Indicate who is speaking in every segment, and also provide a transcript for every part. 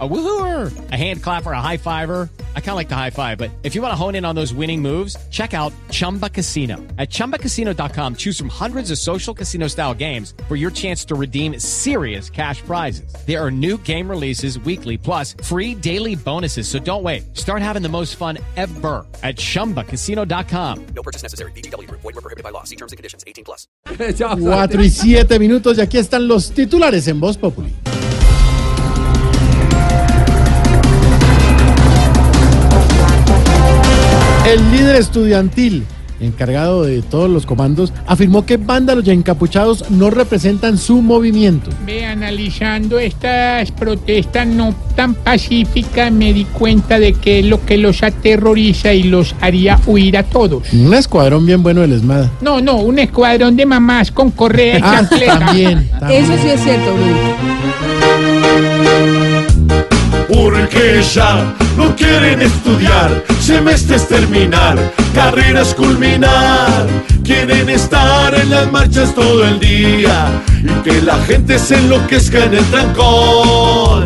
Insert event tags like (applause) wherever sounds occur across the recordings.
Speaker 1: A woohooer, a hand clapper, a high fiver. I kind of like the high five, but if you want to hone in on those winning moves, check out Chumba Casino. At chumbacasino.com, choose from hundreds of social casino style games for your chance to redeem serious cash prizes. There are new game releases weekly, plus free daily bonuses. So don't wait. Start having the most fun ever at chumbacasino.com.
Speaker 2: No purchase necessary. BGW. Void were prohibited by law. See terms and conditions. 18 plus.
Speaker 3: 4 y 7 minutos y aquí están los titulares en Voz Populi. El líder estudiantil, encargado de todos los comandos, afirmó que vándalos y encapuchados no representan su movimiento.
Speaker 4: Ve, analizando estas protestas no tan pacíficas, me di cuenta de que es lo que los aterroriza y los haría huir a todos.
Speaker 3: Un escuadrón bien bueno del ESMAD.
Speaker 4: No, no, un escuadrón de mamás con correa y
Speaker 3: Ah,
Speaker 4: chancleta.
Speaker 3: también, también.
Speaker 5: Eso sí es cierto, Bruno.
Speaker 6: Porque ya no quieren estudiar, semestres terminar, carreras culminar. Quieren estar en las marchas todo el día y que la gente se enloquezca en el trancón.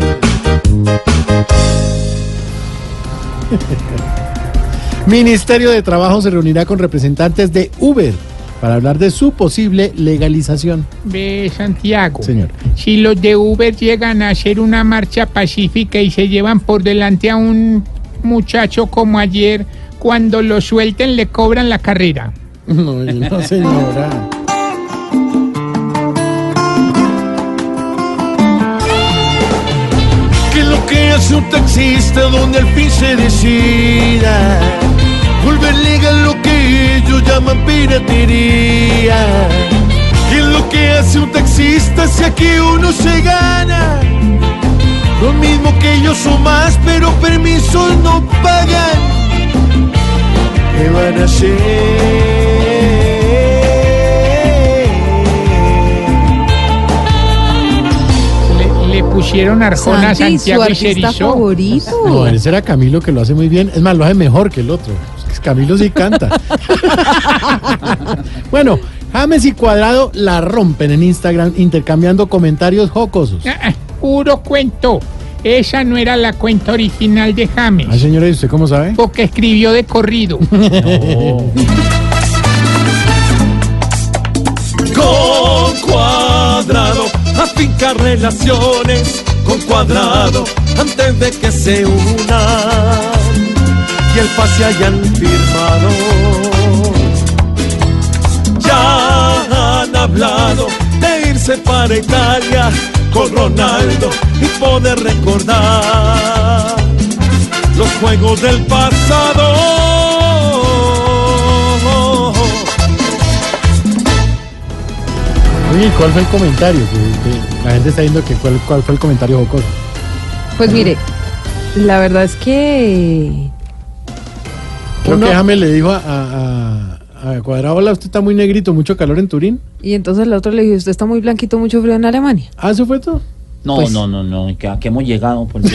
Speaker 3: Ministerio de Trabajo se reunirá con representantes de Uber para hablar de su posible legalización.
Speaker 4: Ve, Santiago.
Speaker 3: Señor.
Speaker 4: Si los de Uber llegan a hacer una marcha pacífica y se llevan por delante a un muchacho como ayer, cuando lo suelten le cobran la carrera.
Speaker 3: No, no (laughs) señora.
Speaker 6: ¿Qué es lo que hace un taxista donde al fin se decida? Volver legal lo que ellos llaman piratería. ¿Qué es lo que hace un taxista si aquí uno se gana? Lo mismo que ellos o más, pero permisos no pagan. ¿Qué van a hacer?
Speaker 4: Pusieron arjona a
Speaker 5: Santi, su
Speaker 4: Santiago y se
Speaker 5: artista favorito.
Speaker 3: No, ese era Camilo que lo hace muy bien. Es más, lo hace mejor que el otro. Camilo sí canta. bueno, James y Cuadrado la rompen en Instagram intercambiando comentarios jocosos.
Speaker 4: Ah, ah, puro cuento. Esa no era la cuenta original de James.
Speaker 3: Ay, señora, ¿y usted cómo sabe?
Speaker 4: Porque escribió de corrido. (laughs)
Speaker 6: con cuadrado, afincar relaciones con cuadrado antes de que se unan y el pase hayan firmado. Ya han hablado de irse para Italia con Ronaldo y poder recordar los juegos del pasado.
Speaker 3: Oye, ¿cuál fue el comentario? La gente está diciendo que cuál, cuál fue el comentario jocoso.
Speaker 5: Pues mire, la verdad es que.
Speaker 3: Creo
Speaker 5: Uno-
Speaker 3: que James le dijo a, a- a Cuadrado, hola, usted está muy negrito, mucho calor en Turín.
Speaker 5: Y entonces el otro le dijo: Usted está muy blanquito, mucho frío en Alemania.
Speaker 3: Ah, ¿eso fue todo?
Speaker 7: No,
Speaker 5: Pues-
Speaker 7: no, no, no, que a qué hemos llegado. Por. (laughs)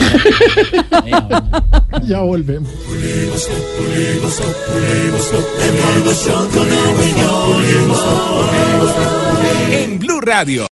Speaker 3: Ya volvemos.
Speaker 8: En Blue Radio.